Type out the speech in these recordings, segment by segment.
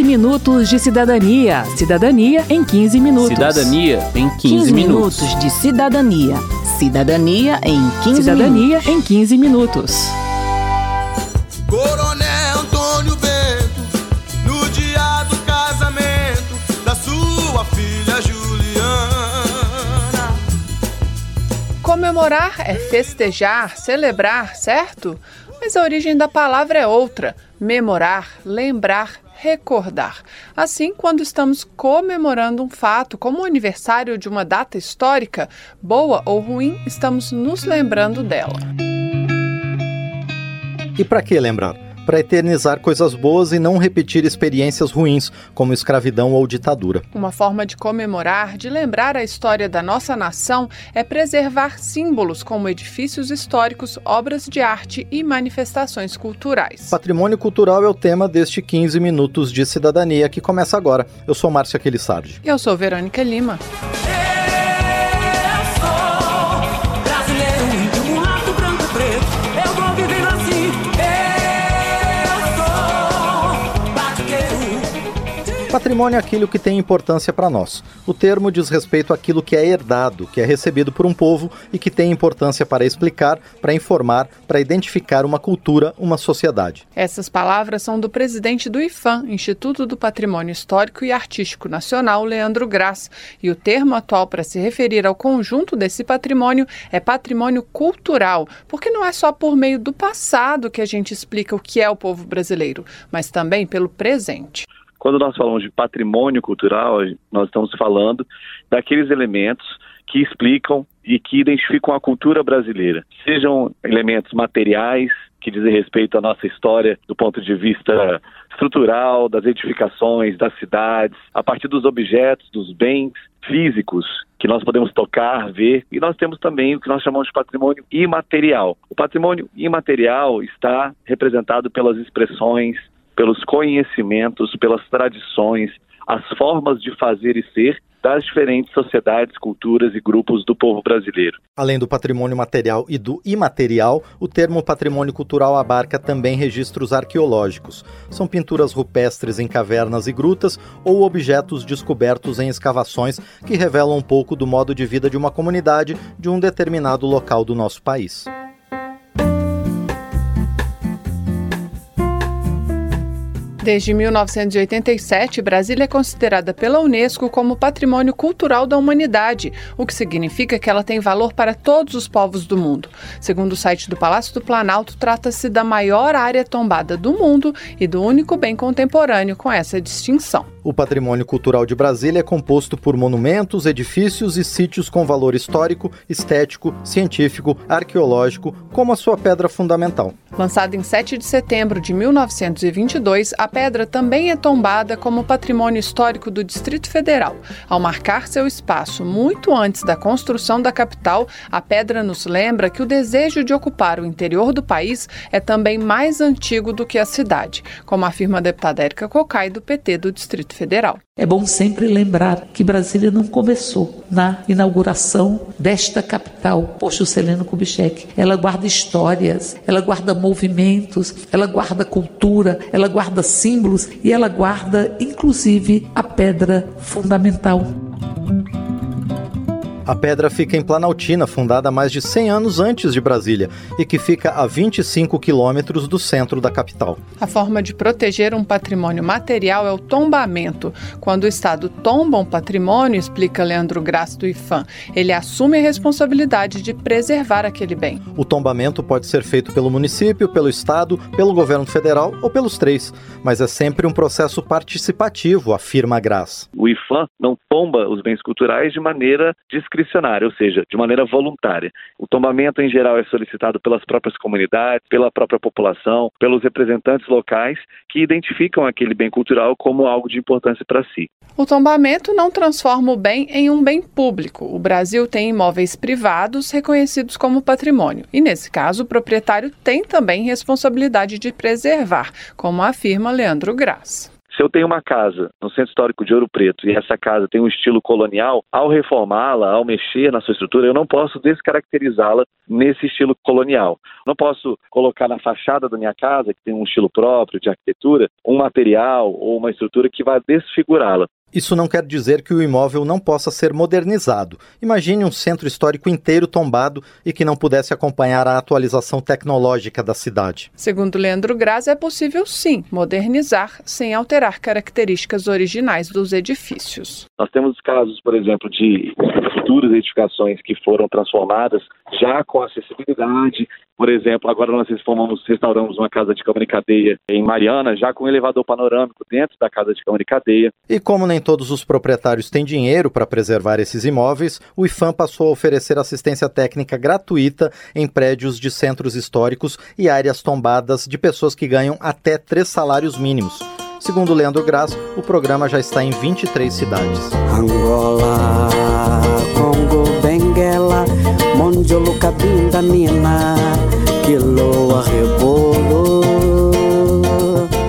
15 minutos de cidadania. Cidadania em 15 minutos. Cidadania em 15, 15 minutos. minutos de cidadania. Cidadania em 15 Cidadania minutos. em 15 minutos. Coronel Antônio Bento, no dia do casamento da sua filha Juliana. Comemorar é festejar, celebrar, certo? Mas a origem da palavra é outra: memorar, lembrar, recordar. Assim, quando estamos comemorando um fato, como o aniversário de uma data histórica, boa ou ruim, estamos nos lembrando dela. E para que lembrar? Para eternizar coisas boas e não repetir experiências ruins, como escravidão ou ditadura. Uma forma de comemorar, de lembrar a história da nossa nação, é preservar símbolos como edifícios históricos, obras de arte e manifestações culturais. Patrimônio cultural é o tema deste 15 minutos de cidadania que começa agora. Eu sou Márcia Aquilissardi. Eu sou Verônica Lima. Patrimônio é aquilo que tem importância para nós. O termo diz respeito àquilo que é herdado, que é recebido por um povo e que tem importância para explicar, para informar, para identificar uma cultura, uma sociedade. Essas palavras são do presidente do IFAM, Instituto do Patrimônio Histórico e Artístico Nacional, Leandro Graz. E o termo atual para se referir ao conjunto desse patrimônio é patrimônio cultural, porque não é só por meio do passado que a gente explica o que é o povo brasileiro, mas também pelo presente. Quando nós falamos de patrimônio cultural, nós estamos falando daqueles elementos que explicam e que identificam a cultura brasileira. Sejam elementos materiais, que dizem respeito à nossa história do ponto de vista estrutural, das edificações, das cidades, a partir dos objetos, dos bens físicos que nós podemos tocar, ver, e nós temos também o que nós chamamos de patrimônio imaterial. O patrimônio imaterial está representado pelas expressões, pelos conhecimentos, pelas tradições, as formas de fazer e ser das diferentes sociedades, culturas e grupos do povo brasileiro. Além do patrimônio material e do imaterial, o termo patrimônio cultural abarca também registros arqueológicos. São pinturas rupestres em cavernas e grutas ou objetos descobertos em escavações que revelam um pouco do modo de vida de uma comunidade de um determinado local do nosso país. Desde 1987, Brasília é considerada pela Unesco como Patrimônio Cultural da Humanidade, o que significa que ela tem valor para todos os povos do mundo. Segundo o site do Palácio do Planalto, trata-se da maior área tombada do mundo e do único bem contemporâneo com essa distinção. O patrimônio cultural de Brasília é composto por monumentos, edifícios e sítios com valor histórico, estético, científico, arqueológico, como a sua pedra fundamental. Lançada em 7 de setembro de 1922, a pedra também é tombada como patrimônio histórico do Distrito Federal. Ao marcar seu espaço muito antes da construção da capital, a pedra nos lembra que o desejo de ocupar o interior do país é também mais antigo do que a cidade, como afirma a deputada Érica Cocai, do PT do Distrito Federal. É bom sempre lembrar que Brasília não começou na inauguração desta capital, por Juscelino Kubitschek. Ela guarda histórias, ela guarda movimentos, ela guarda cultura, ela guarda símbolos e ela guarda, inclusive, a pedra fundamental. A pedra fica em Planaltina, fundada mais de 100 anos antes de Brasília, e que fica a 25 quilômetros do centro da capital. A forma de proteger um patrimônio material é o tombamento. Quando o Estado tomba um patrimônio, explica Leandro Graça do IFAM, ele assume a responsabilidade de preservar aquele bem. O tombamento pode ser feito pelo município, pelo Estado, pelo governo federal ou pelos três, mas é sempre um processo participativo, afirma Graça. O IFAM não tomba os bens culturais de maneira discricionária, ou seja, de maneira voluntária. O tombamento, em geral, é solicitado pelas próprias comunidades, pela própria população, pelos representantes locais que identificam aquele bem cultural como algo de importância para si. O tombamento não transforma o bem em um bem público. O Brasil tem imóveis privados reconhecidos como patrimônio, e nesse caso, o proprietário tem também responsabilidade de preservar, como afirma Leandro Graz. Se eu tenho uma casa no Centro Histórico de Ouro Preto e essa casa tem um estilo colonial, ao reformá-la, ao mexer na sua estrutura, eu não posso descaracterizá-la nesse estilo colonial. Não posso colocar na fachada da minha casa, que tem um estilo próprio de arquitetura, um material ou uma estrutura que vai desfigurá-la. Isso não quer dizer que o imóvel não possa ser modernizado. Imagine um centro histórico inteiro tombado e que não pudesse acompanhar a atualização tecnológica da cidade. Segundo Leandro Graz, é possível sim modernizar sem alterar características originais dos edifícios. Nós temos casos, por exemplo, de futuras edificações que foram transformadas já com acessibilidade, por exemplo, agora nós reformamos, restauramos uma casa de câmara e cadeia em Mariana, já com um elevador panorâmico dentro da casa de câmara e cadeia. E como nem todos os proprietários têm dinheiro para preservar esses imóveis, o IFAM passou a oferecer assistência técnica gratuita em prédios de centros históricos e áreas tombadas de pessoas que ganham até três salários mínimos. Segundo Leandro Graz, o programa já está em 23 cidades. Angola, Cabinda, Nina, Quiloa, Rebolo.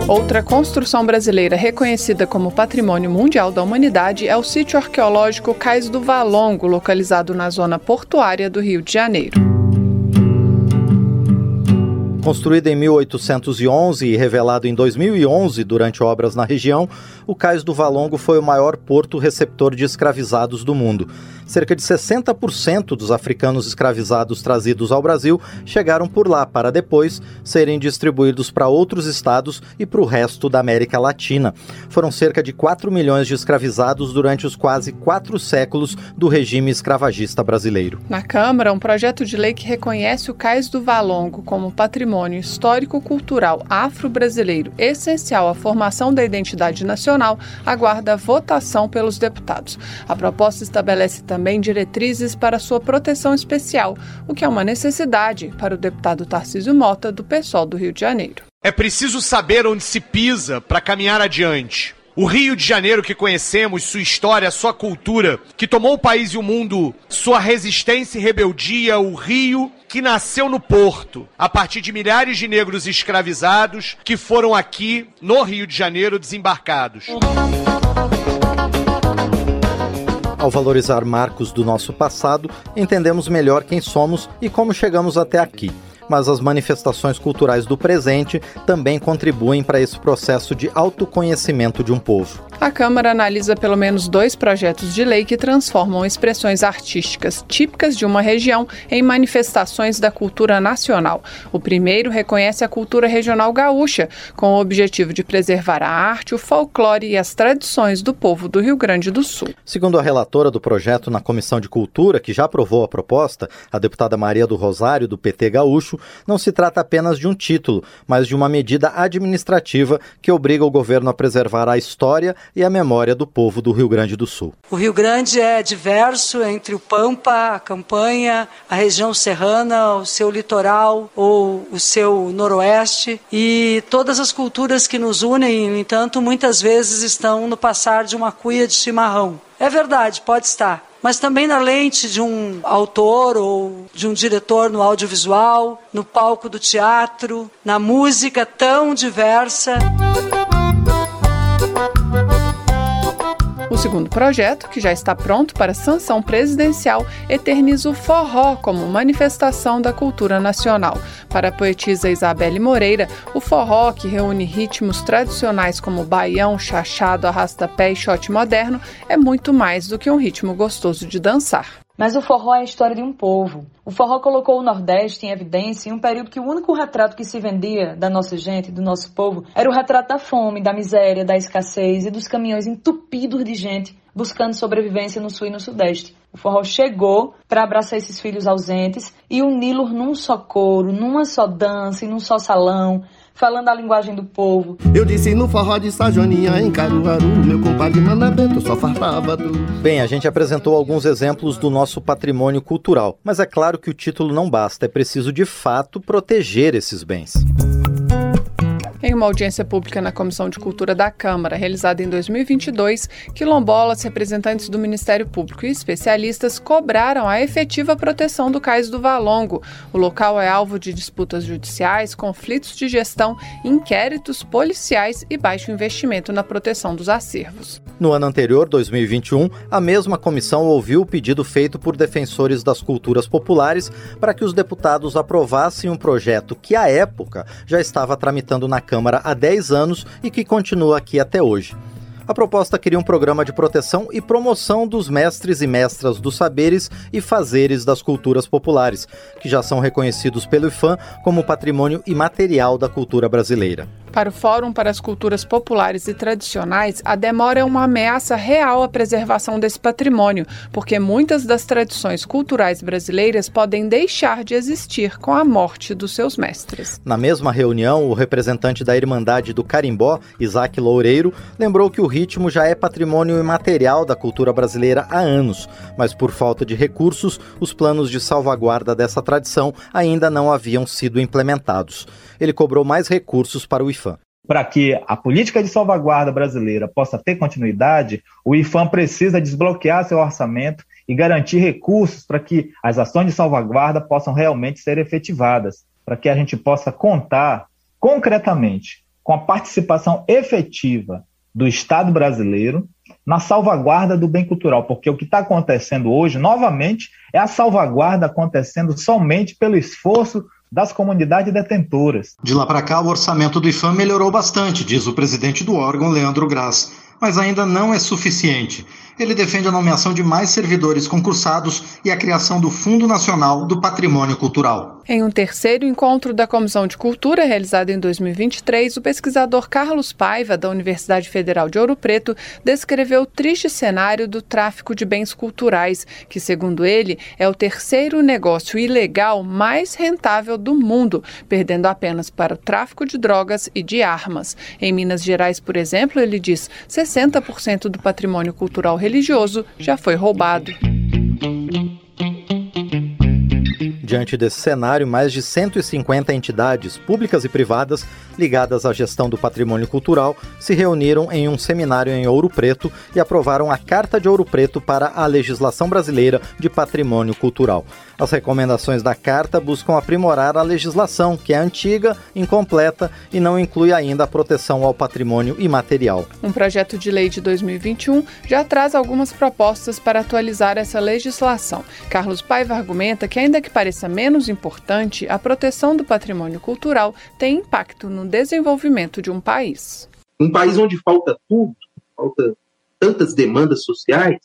Outra construção brasileira reconhecida como Patrimônio Mundial da Humanidade é o sítio arqueológico Cais do Valongo, localizado na zona portuária do Rio de Janeiro. Construído em 1811 e revelado em 2011 durante obras na região, o Cais do Valongo foi o maior porto receptor de escravizados do mundo. Cerca de 60% dos africanos escravizados trazidos ao Brasil chegaram por lá para depois serem distribuídos para outros estados e para o resto da América Latina. Foram cerca de 4 milhões de escravizados durante os quase quatro séculos do regime escravagista brasileiro. Na Câmara, um projeto de lei que reconhece o Cais do Valongo como patrimônio histórico-cultural afro-brasileiro essencial à formação da identidade nacional aguarda votação pelos deputados. A proposta estabelece também também diretrizes para sua proteção especial, o que é uma necessidade para o deputado Tarcísio Mota, do PSOL do Rio de Janeiro. É preciso saber onde se pisa para caminhar adiante. O Rio de Janeiro que conhecemos, sua história, sua cultura, que tomou o país e o mundo, sua resistência e rebeldia, o Rio que nasceu no Porto, a partir de milhares de negros escravizados que foram aqui no Rio de Janeiro desembarcados. Ao valorizar marcos do nosso passado, entendemos melhor quem somos e como chegamos até aqui mas as manifestações culturais do presente também contribuem para esse processo de autoconhecimento de um povo. A Câmara analisa pelo menos dois projetos de lei que transformam expressões artísticas típicas de uma região em manifestações da cultura nacional. O primeiro reconhece a cultura regional gaúcha, com o objetivo de preservar a arte, o folclore e as tradições do povo do Rio Grande do Sul. Segundo a relatora do projeto na Comissão de Cultura, que já aprovou a proposta, a deputada Maria do Rosário, do PT Gaúcho, não se trata apenas de um título, mas de uma medida administrativa que obriga o governo a preservar a história e a memória do povo do Rio Grande do Sul. O Rio Grande é diverso entre o Pampa, a Campanha, a região serrana, o seu litoral ou o seu noroeste e todas as culturas que nos unem, no entanto, muitas vezes estão no passar de uma cuia de chimarrão. É verdade, pode estar mas também na lente de um autor ou de um diretor no audiovisual, no palco do teatro, na música tão diversa. Segundo projeto, que já está pronto para sanção presidencial, eterniza o forró como manifestação da cultura nacional. Para a poetisa Isabelle Moreira, o forró, que reúne ritmos tradicionais como baião, chachado, arrasta-pé e shot moderno, é muito mais do que um ritmo gostoso de dançar. Mas o forró é a história de um povo. O forró colocou o Nordeste em evidência em um período que o único retrato que se vendia da nossa gente, do nosso povo, era o retrato da fome, da miséria, da escassez e dos caminhões entupidos de gente buscando sobrevivência no Sul e no Sudeste. O forró chegou para abraçar esses filhos ausentes e uni-los num só coro, numa só dança e num só salão, falando a linguagem do povo. Eu disse no forró de Sajoninha, em Caruaru, meu compadre Manabento só fartava do... Bem, a gente apresentou alguns exemplos do nosso patrimônio cultural, mas é claro que o título não basta, é preciso de fato proteger esses bens. Uma audiência pública na Comissão de Cultura da Câmara, realizada em 2022, quilombolas, representantes do Ministério Público e especialistas cobraram a efetiva proteção do Cais do Valongo. O local é alvo de disputas judiciais, conflitos de gestão, inquéritos policiais e baixo investimento na proteção dos acervos. No ano anterior, 2021, a mesma comissão ouviu o pedido feito por defensores das culturas populares para que os deputados aprovassem um projeto que, à época, já estava tramitando na Câmara há 10 anos e que continua aqui até hoje. A proposta queria um programa de proteção e promoção dos mestres e mestras dos saberes e fazeres das culturas populares, que já são reconhecidos pelo IFAM como patrimônio imaterial da cultura brasileira. Para o Fórum para as Culturas Populares e Tradicionais, a demora é uma ameaça real à preservação desse patrimônio, porque muitas das tradições culturais brasileiras podem deixar de existir com a morte dos seus mestres. Na mesma reunião, o representante da Irmandade do Carimbó, Isaac Loureiro, lembrou que o ritmo já é patrimônio imaterial da cultura brasileira há anos, mas por falta de recursos, os planos de salvaguarda dessa tradição ainda não haviam sido implementados. Ele cobrou mais recursos para o IFAM. Para que a política de salvaguarda brasileira possa ter continuidade, o IFAM precisa desbloquear seu orçamento e garantir recursos para que as ações de salvaguarda possam realmente ser efetivadas, para que a gente possa contar concretamente com a participação efetiva do Estado brasileiro na salvaguarda do bem cultural, porque o que está acontecendo hoje, novamente, é a salvaguarda acontecendo somente pelo esforço das comunidades detentoras. De lá para cá, o orçamento do IFAM melhorou bastante, diz o presidente do órgão, Leandro Graz, mas ainda não é suficiente ele defende a nomeação de mais servidores concursados e a criação do Fundo Nacional do Patrimônio Cultural. Em um terceiro encontro da Comissão de Cultura, realizado em 2023, o pesquisador Carlos Paiva, da Universidade Federal de Ouro Preto, descreveu o triste cenário do tráfico de bens culturais, que, segundo ele, é o terceiro negócio ilegal mais rentável do mundo, perdendo apenas para o tráfico de drogas e de armas. Em Minas Gerais, por exemplo, ele diz 60% do patrimônio cultural religioso já foi roubado. Diante desse cenário, mais de 150 entidades públicas e privadas ligadas à gestão do patrimônio cultural se reuniram em um seminário em Ouro Preto e aprovaram a Carta de Ouro Preto para a legislação brasileira de patrimônio cultural. As recomendações da carta buscam aprimorar a legislação, que é antiga, incompleta e não inclui ainda a proteção ao patrimônio imaterial. Um projeto de lei de 2021 já traz algumas propostas para atualizar essa legislação. Carlos Paiva argumenta que, ainda que pareça menos importante, a proteção do patrimônio cultural tem impacto no desenvolvimento de um país. Um país onde falta tudo, falta tantas demandas sociais,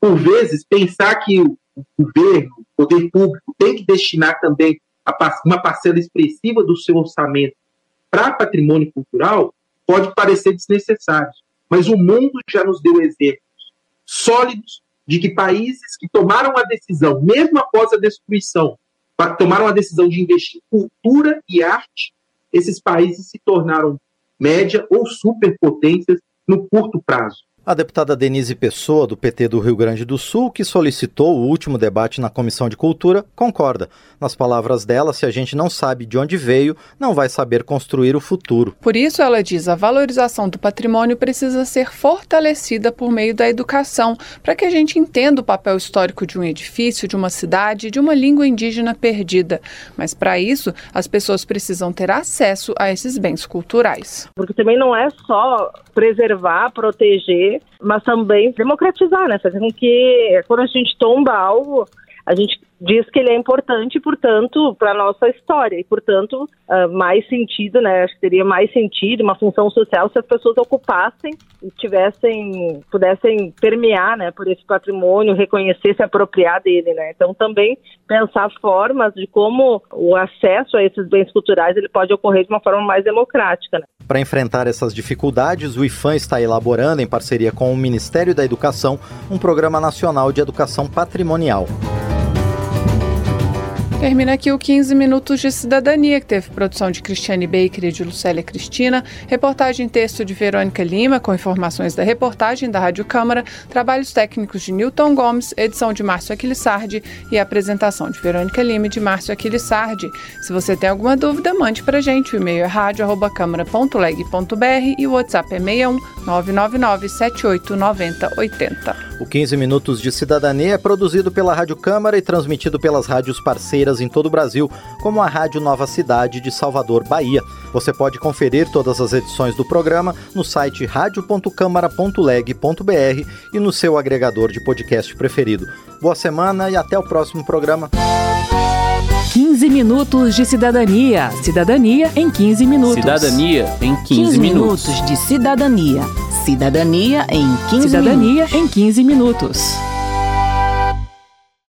por vezes pensar que o governo, o poder público, tem que destinar também uma parcela expressiva do seu orçamento para patrimônio cultural, pode parecer desnecessário. Mas o mundo já nos deu exemplos sólidos de que países que tomaram a decisão, mesmo após a destruição, tomaram a decisão de investir em cultura e arte, esses países se tornaram média ou superpotências no curto prazo. A deputada Denise Pessoa, do PT do Rio Grande do Sul, que solicitou o último debate na Comissão de Cultura, concorda. Nas palavras dela, se a gente não sabe de onde veio, não vai saber construir o futuro. Por isso, ela diz, a valorização do patrimônio precisa ser fortalecida por meio da educação, para que a gente entenda o papel histórico de um edifício, de uma cidade, de uma língua indígena perdida. Mas para isso, as pessoas precisam ter acesso a esses bens culturais. Porque também não é só preservar, proteger, mas também democratizar, né? Fazer com que quando a gente tomba algo, a gente diz que ele é importante, portanto, para a nossa história e, portanto, uh, mais sentido, né? Acho que teria mais sentido, uma função social se as pessoas ocupassem e tivessem, pudessem permear, né, por esse patrimônio, reconhecer, se apropriar dele, né? Então, também pensar formas de como o acesso a esses bens culturais ele pode ocorrer de uma forma mais democrática. Né? Para enfrentar essas dificuldades, o IFAM está elaborando, em parceria com o Ministério da Educação, um programa nacional de educação patrimonial. Termina aqui o 15 Minutos de Cidadania, que teve produção de Cristiane Baker e de Lucélia Cristina, reportagem texto de Verônica Lima, com informações da reportagem da Rádio Câmara, trabalhos técnicos de Newton Gomes, edição de Márcio Aquilissardi e apresentação de Verônica Lima e de Márcio Aquilissardi. Se você tem alguma dúvida, mande para gente. O e-mail é rádio.câmara.leg.br e o WhatsApp é 61 999 78 90 80. O 15 Minutos de Cidadania é produzido pela Rádio Câmara e transmitido pelas rádios parceiras em todo o Brasil, como a Rádio Nova Cidade de Salvador, Bahia. Você pode conferir todas as edições do programa no site radio.câmara.leg.br e no seu agregador de podcast preferido. Boa semana e até o próximo programa. 15 minutos de cidadania. Cidadania em 15 minutos. Cidadania em 15, 15 minutos. minutos de cidadania. Cidadania em 15 Cidadania minutos. em 15 minutos.